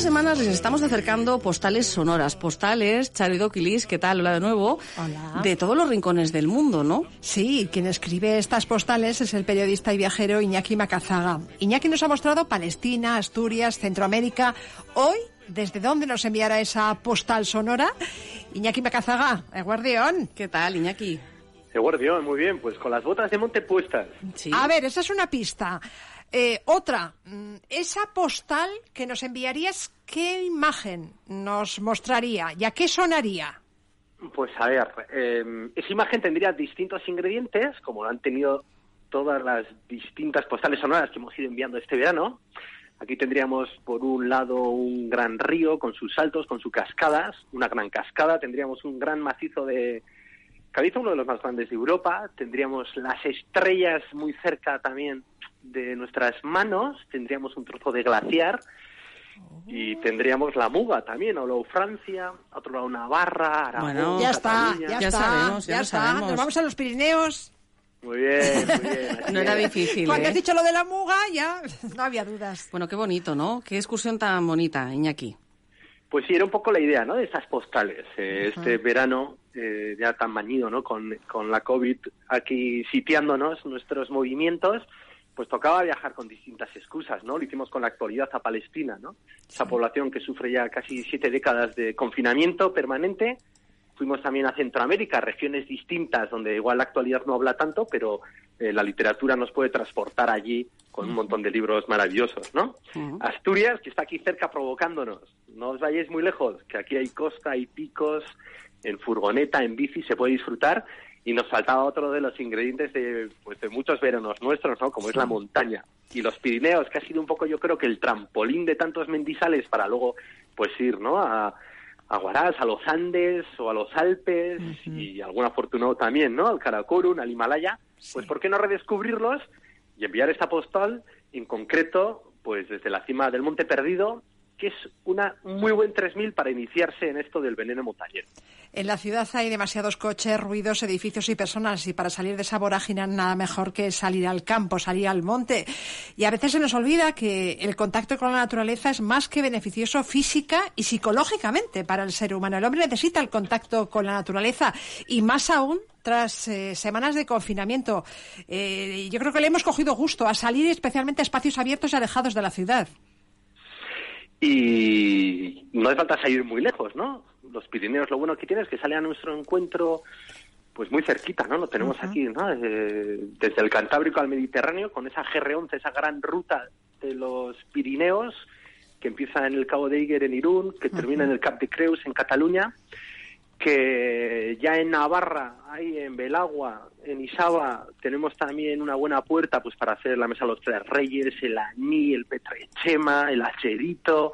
Y esta semana les estamos acercando postales sonoras, postales, Charo y Doquilis, ¿qué tal? Hola de nuevo. Hola. De todos los rincones del mundo, ¿no? Sí, quien escribe estas postales es el periodista y viajero Iñaki Macazaga. Iñaki nos ha mostrado Palestina, Asturias, Centroamérica. Hoy, ¿desde dónde nos enviará esa postal sonora? Iñaki Macazaga, el guardián. ¿Qué tal, Iñaki? El guardián, muy bien, pues con las botas de monte puestas. Sí. A ver, esa es una pista. Eh, otra, mm, esa postal que nos enviarías, ¿qué imagen nos mostraría y a qué sonaría? Pues a ver, eh, esa imagen tendría distintos ingredientes, como lo han tenido todas las distintas postales sonoras que hemos ido enviando este verano. Aquí tendríamos por un lado un gran río con sus saltos, con sus cascadas, una gran cascada, tendríamos un gran macizo de Caliza, uno de los más grandes de Europa, tendríamos las estrellas muy cerca también de nuestras manos, tendríamos un trozo de glaciar y tendríamos la Muga también, o luego Francia, a otro lado Navarra, Aragón, Bueno, ya está, ya, Ya está, sabemos, ya está. sabemos. Nos vamos a los Pirineos. Muy bien, muy bien. así No era es. difícil, Cuando ¿eh? has dicho lo de la muga, ya no había dudas. Bueno, qué bonito, ¿no? Qué excursión tan bonita, Iñaki. Pues sí, era un poco la idea, ¿no? De estas postales. Eh, Este verano, eh, ya tan bañido, ¿no? Con, con la COVID aquí sitiándonos nuestros movimientos, pues tocaba viajar con distintas excusas, ¿no? Lo hicimos con la actualidad a Palestina, ¿no? Esa población que sufre ya casi siete décadas de confinamiento permanente. Fuimos también a Centroamérica, regiones distintas donde igual la actualidad no habla tanto, pero eh, la literatura nos puede transportar allí con un montón de libros maravillosos, ¿no? Asturias, que está aquí cerca provocándonos. No os vayáis muy lejos, que aquí hay costa, hay picos, en furgoneta, en bici, se puede disfrutar. Y nos faltaba otro de los ingredientes de, pues, de muchos veranos nuestros, ¿no? Como es la montaña. Y los Pirineos, que ha sido un poco, yo creo que el trampolín de tantos mendizales para luego, pues ir, ¿no? A, a Huaraz, a los Andes o a los Alpes y algún afortunado también, ¿no? Al Karakorum, al Himalaya. Pues ¿por qué no redescubrirlos y enviar esta postal en concreto, pues desde la cima del Monte Perdido, que es una un muy buen 3000 para iniciarse en esto del veneno montañero. En la ciudad hay demasiados coches, ruidos, edificios y personas y para salir de esa vorágine nada mejor que salir al campo, salir al monte. Y a veces se nos olvida que el contacto con la naturaleza es más que beneficioso física y psicológicamente para el ser humano. El hombre necesita el contacto con la naturaleza y más aún tras eh, semanas de confinamiento. Eh, yo creo que le hemos cogido gusto a salir especialmente a espacios abiertos y alejados de la ciudad. Y no hace falta salir muy lejos, ¿no? Los Pirineos lo bueno que tiene es que sale a nuestro encuentro pues muy cerquita, ¿no? Lo tenemos aquí, ¿no? Desde, desde el Cantábrico al Mediterráneo, con esa GR11, esa gran ruta de los Pirineos, que empieza en el Cabo de Iguer en Irún, que termina en el Cap de Creus en Cataluña, que ya en Navarra, ahí en Belagua, en Isaba, tenemos también una buena puerta pues para hacer la mesa de los tres reyes, el aní, el petrechema, el acherito,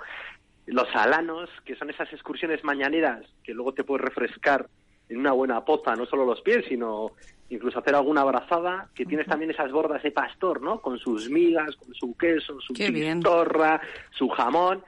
los alanos, que son esas excursiones mañaneras que luego te puedes refrescar en una buena poza, no solo los pies, sino incluso hacer alguna abrazada, que tienes también esas bordas de pastor, ¿no? Con sus migas, con su queso, su chistorra, su jamón,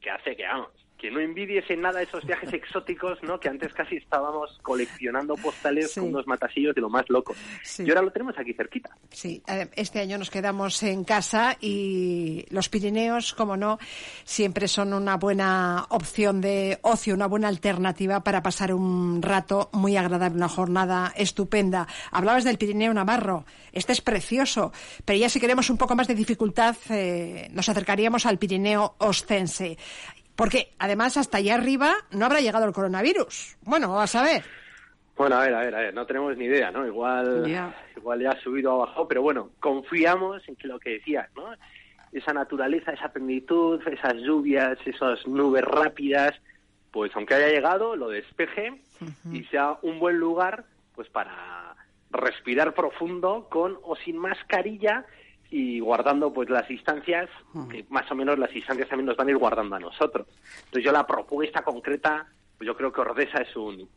que hace que, vamos, que no envidies en nada esos viajes exóticos, ¿no? Que antes casi estábamos coleccionando postales Sí. con unos matasillos de lo más locos. Sí. Y ahora lo tenemos aquí cerquita. Sí, eh, este año nos quedamos en casa y los Pirineos, como no, siempre son una buena opción de ocio, una buena alternativa para pasar un rato muy agradable, una jornada estupenda. Hablabas del Pirineo Navarro, este es precioso, pero ya si queremos un poco más de dificultad, eh, nos acercaríamos al Pirineo Ostense. Porque además hasta allá arriba no habrá llegado el coronavirus. Bueno, vas a ver. Bueno, a ver, a ver, a ver, no tenemos ni idea, ¿no? Igual, Ya. igual ya ha subido o ha bajado, pero bueno, confiamos en que lo que decías, ¿no? Esa naturaleza, esa plenitud, esas lluvias, esas nubes rápidas, pues aunque haya llegado, lo despeje y sea un buen lugar, pues para respirar profundo con o sin mascarilla y guardando pues las distancias, que más o menos las distancias también nos van a ir guardando a nosotros. Entonces yo la propuesta concreta, pues yo creo que Ordesa es un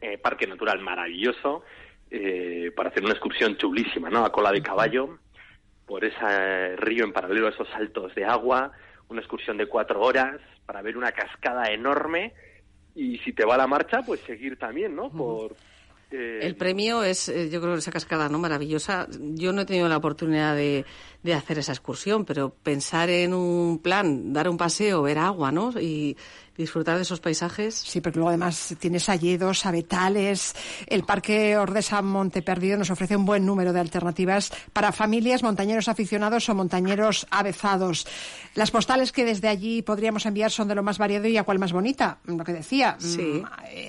eh, parque natural maravilloso eh, para hacer una excursión chulísima, ¿no? A cola de caballo, por ese río en paralelo a esos saltos de agua, una excursión de cuatro horas para ver una cascada enorme y si te va la marcha, pues seguir también, ¿no? Por eh, el premio es, eh, yo creo, esa cascada no maravillosa. Yo no he tenido la oportunidad de, de, hacer esa excursión, pero pensar en un plan, dar un paseo, ver agua, ¿no? Y, disfrutar de esos paisajes. Sí, porque luego además tienes alledos, abetales. El Parque Ordesa Monte Perdido nos ofrece un buen número de alternativas para familias, montañeros aficionados o montañeros avezados. Las postales que desde allí podríamos enviar son de lo más variado y a cuál más bonita. Lo que decía, sí. Mm,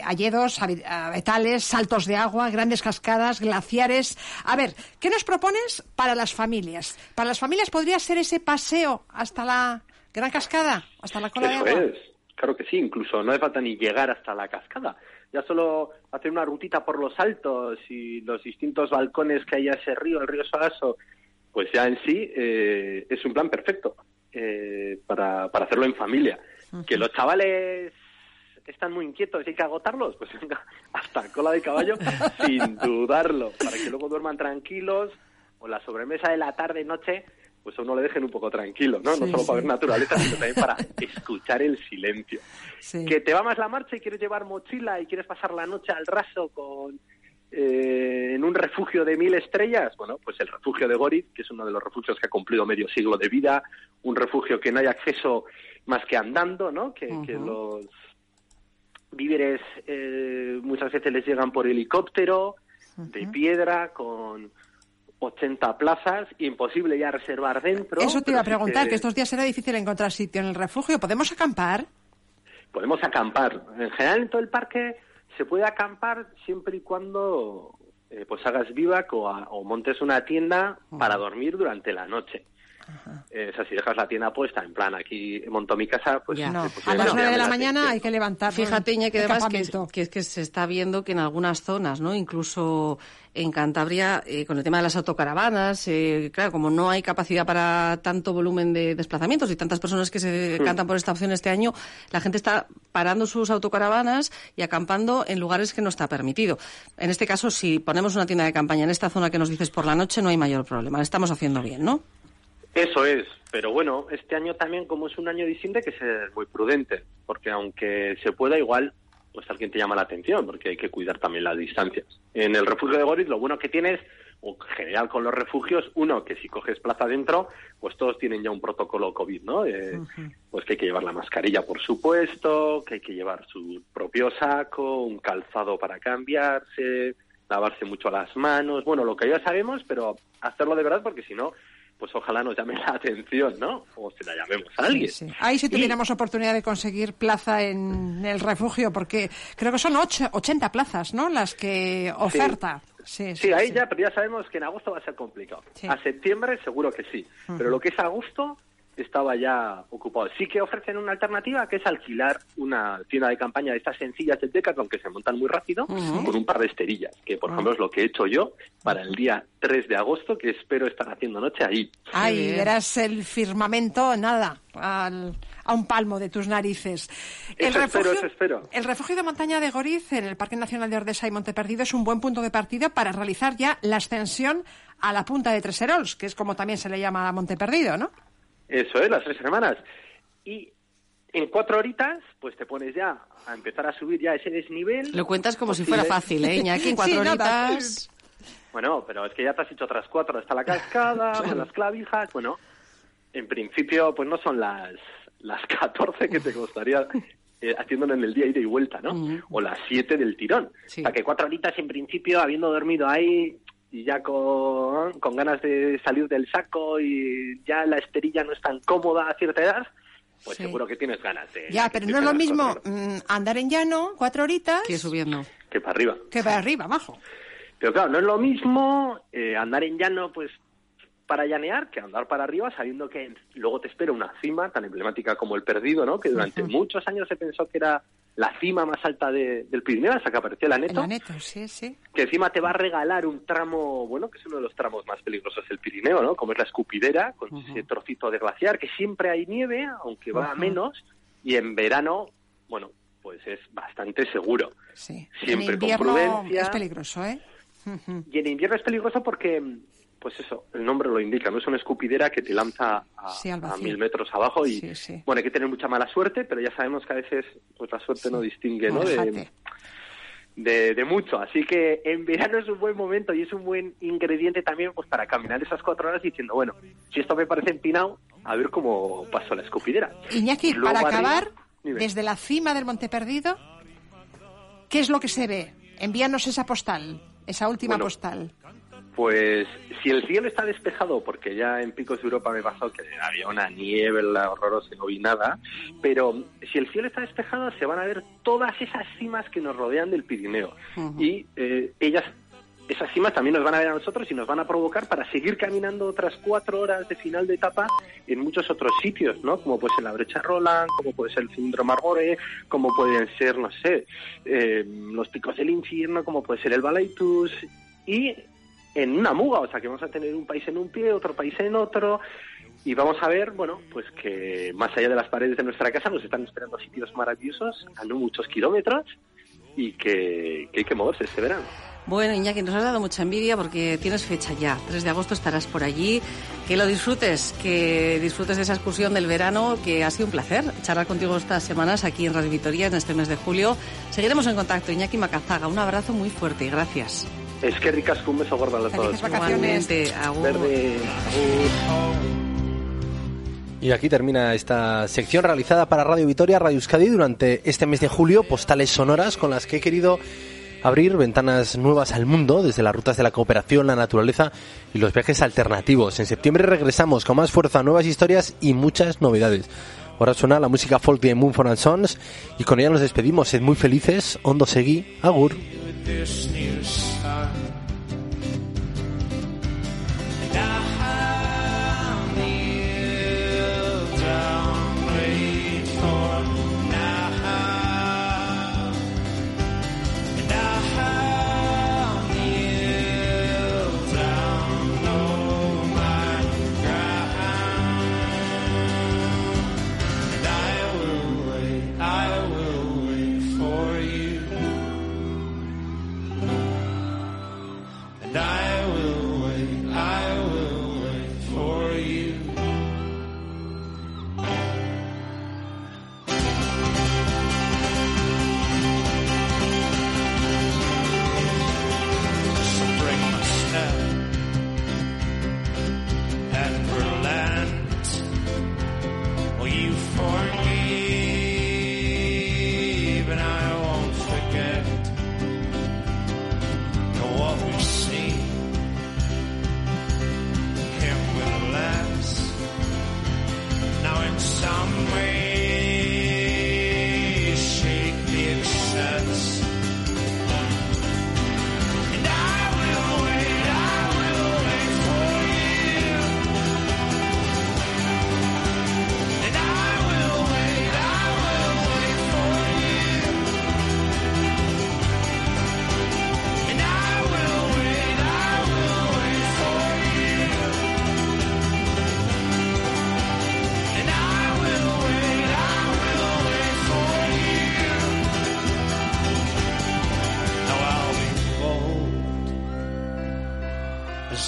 alledos, abetales, saltos de agua, grandes cascadas, glaciares. A ver, ¿qué nos propones para las familias? Para las familias podría ser ese paseo hasta la gran cascada, hasta la cola de agua. Claro que sí, incluso no hace falta ni llegar hasta la cascada. Ya solo hacer una rutita por los altos y los distintos balcones que hay a ese río, el río Sagaso, pues ya en sí eh, es un plan perfecto eh, para, para hacerlo en familia. Que los chavales están muy inquietos y hay que agotarlos, pues venga, hasta cola de caballo, sin dudarlo, para que luego duerman tranquilos o la sobremesa de la tarde noche pues a uno le dejen un poco tranquilo, ¿no? no solo para ver naturaleza, sino también para escuchar el silencio. Que te va más la marcha y quieres llevar mochila y quieres pasar la noche al raso con eh, en un refugio de mil estrellas, bueno, pues el refugio de Gorit, que es uno de los refugios que ha cumplido medio siglo de vida, un refugio que no hay acceso más que andando, ¿no? Que, los víveres eh, muchas veces les llegan por helicóptero, de piedra, con 80 plazas, imposible ya reservar dentro. Eso te iba a preguntar, que... estos días será difícil encontrar sitio en el refugio. ¿Podemos acampar? Podemos acampar. En general en todo el parque se puede acampar siempre y cuando eh, pues hagas vivac o, montes una tienda para dormir durante la noche. Eh, o sea, si dejas la tienda puesta, en plan, aquí monto mi casa, pues... No. a las nueve de la mañana hay que levantar. Fíjate, que además que, es que se está viendo que en algunas zonas, ¿no? Incluso en Cantabria, eh, con el tema de las autocaravanas, eh, claro, como no hay capacidad para tanto volumen de desplazamientos y tantas personas que se hmm. cantan por esta opción este año, la gente está parando sus autocaravanas y acampando en lugares que no está permitido. En este caso, si ponemos una tienda de campaña en esta zona que nos dices por la noche, no hay mayor problema. Lo estamos haciendo bien, ¿no? Eso es, pero bueno, este año también, como es un año distinto, hay que ser muy prudente, porque aunque se pueda, igual, pues alguien te llama la atención, porque hay que cuidar también las distancias. En el refugio de Goris, lo bueno que tienes, o en general con los refugios, uno, que si coges plaza dentro, pues todos tienen ya un protocolo COVID, ¿no? Eh, pues que hay que llevar la mascarilla, por supuesto, que hay que llevar su propio saco, un calzado para cambiarse, lavarse mucho las manos, bueno, lo que ya sabemos, pero hacerlo de verdad, porque si no, pues ojalá nos llame la atención, ¿no? O se la llamemos a alguien. Ahí sí tuviéramos oportunidad de conseguir plaza en el refugio, porque creo que son 80 plazas, ¿no? Las que oferta. Sí, sí, ahí ya, pero ya sabemos que en agosto va a ser complicado. A septiembre seguro que sí, pero lo que es agosto estaba ya ocupado. Sí que ofrecen una alternativa que es alquilar una tienda de campaña de estas sencillas de Decathlon que se montan muy rápido con un par de esterillas, que por ejemplo es lo que he hecho yo para el día 3 de agosto, que espero estar haciendo noche ahí. Ahí verás el firmamento, nada, a un palmo de tus narices. El refugio, espero. el refugio de montaña de Goriz en el Parque Nacional de Ordesa y Monteperdido es un buen punto de partida para realizar ya la ascensión a la punta de Treserols, que es como también se le llama a Monteperdido, ¿no? Eso es, las tres semanas. Y en cuatro horitas, pues te pones ya a empezar a subir ya ese desnivel. Lo cuentas como si fuera fácil, ¿eh, Iñaki? En cuatro horitas... Bueno, pero es que ya te has hecho otras cuatro. Está la cascada, las clavijas... Bueno, en principio, pues no son las, las 14 que te costaría eh, haciéndolo en el día ida y vuelta, ¿no? O las siete del tirón. Para que cuatro horitas, en principio, habiendo dormido ahí, y ya con, con ganas de salir del saco y ya la esterilla no es tan cómoda a cierta edad, pues seguro que tienes ganas de... Ya, pero no es lo mismo mm, andar en llano cuatro horitas... Que subiendo. Que para arriba. Que para arriba, abajo. Pero claro, no es lo mismo eh, andar en llano, pues para llanear que andar para arriba sabiendo que luego te espera una cima tan emblemática como el perdido, ¿no? Que durante muchos años se pensó que era la cima más alta de- del Pirineo, hasta que apareció el El Aneto, aneto, sí, sí. que encima te va a regalar un tramo, bueno, que es uno de los tramos más peligrosos del Pirineo, ¿no? Como es la escupidera, con ese trocito de glaciar, que siempre hay nieve, aunque va a menos, y en verano, bueno, pues es bastante seguro. sí. Siempre en con invierno prudencia. es peligroso, ¿eh? Y en invierno es peligroso porque, pues eso, el nombre lo indica, no es una escupidera que te lanza a, Sí, mil metros abajo y, Sí, sí. bueno, hay que tener mucha mala suerte, pero ya sabemos que a veces, pues la suerte no distingue, ¿no? De, Fíjate. de, de mucho. Así que en verano es un buen momento y es un buen ingrediente también, pues para caminar esas cuatro horas diciendo, bueno, si esto me parece empinado, a ver cómo pasó la escupidera. Iñaki, Luego para acabar, desde la cima del Monte Perdido, ¿qué es lo que se ve? Envíanos esa postal, esa última Bueno, postal. Pues si el cielo está despejado, porque ya en Picos de Europa me pasó que había una niebla horrorosa y no vi nada, pero si el cielo está despejado se van a ver todas esas cimas que nos rodean del Pirineo. Y eh, ellas, esas cimas también nos van a ver a nosotros y nos van a provocar para seguir caminando otras cuatro horas de final de etapa en muchos otros sitios, ¿no? Como puede ser la Brecha Roland, como puede ser el Cindro Margore, como pueden ser, no sé, eh, los Picos del Infierno, como puede ser el Balaitus y en una muga, o sea que vamos a tener un país en un pie, otro país en otro, y vamos a ver, bueno, pues que más allá de las paredes de nuestra casa nos están esperando sitios maravillosos a no muchos kilómetros y que, que hay que moverse este verano. Bueno, Iñaki, nos has dado mucha envidia porque tienes fecha ya. 3 de agosto estarás por allí. Que lo disfrutes, que disfrutes de esa excursión del verano, que ha sido un placer charlar contigo estas semanas aquí en Radio Vitoria en este mes de julio. Seguiremos en contacto. Iñaki Macazaga, un abrazo muy fuerte y gracias. Es que ricas un beso gordo a todos. Vacaciones. Verde. Y aquí termina esta sección realizada para Radio Vitoria, Radio Euskadi durante este mes de julio, postales sonoras con las que he querido abrir ventanas nuevas al mundo desde las rutas de la cooperación, la naturaleza y los viajes alternativos. En septiembre regresamos con más fuerza, nuevas historias y muchas novedades. Ahora suena la música folk de Moon for and Sons y con ella nos despedimos. Sed muy felices, Hondo Segui, Agur. This new sun.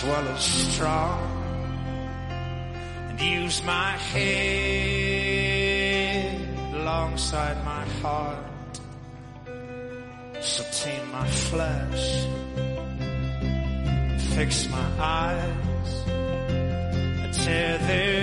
Well as strong and use my head alongside my heart. So tame my flesh, fix my eyes, a tethered mind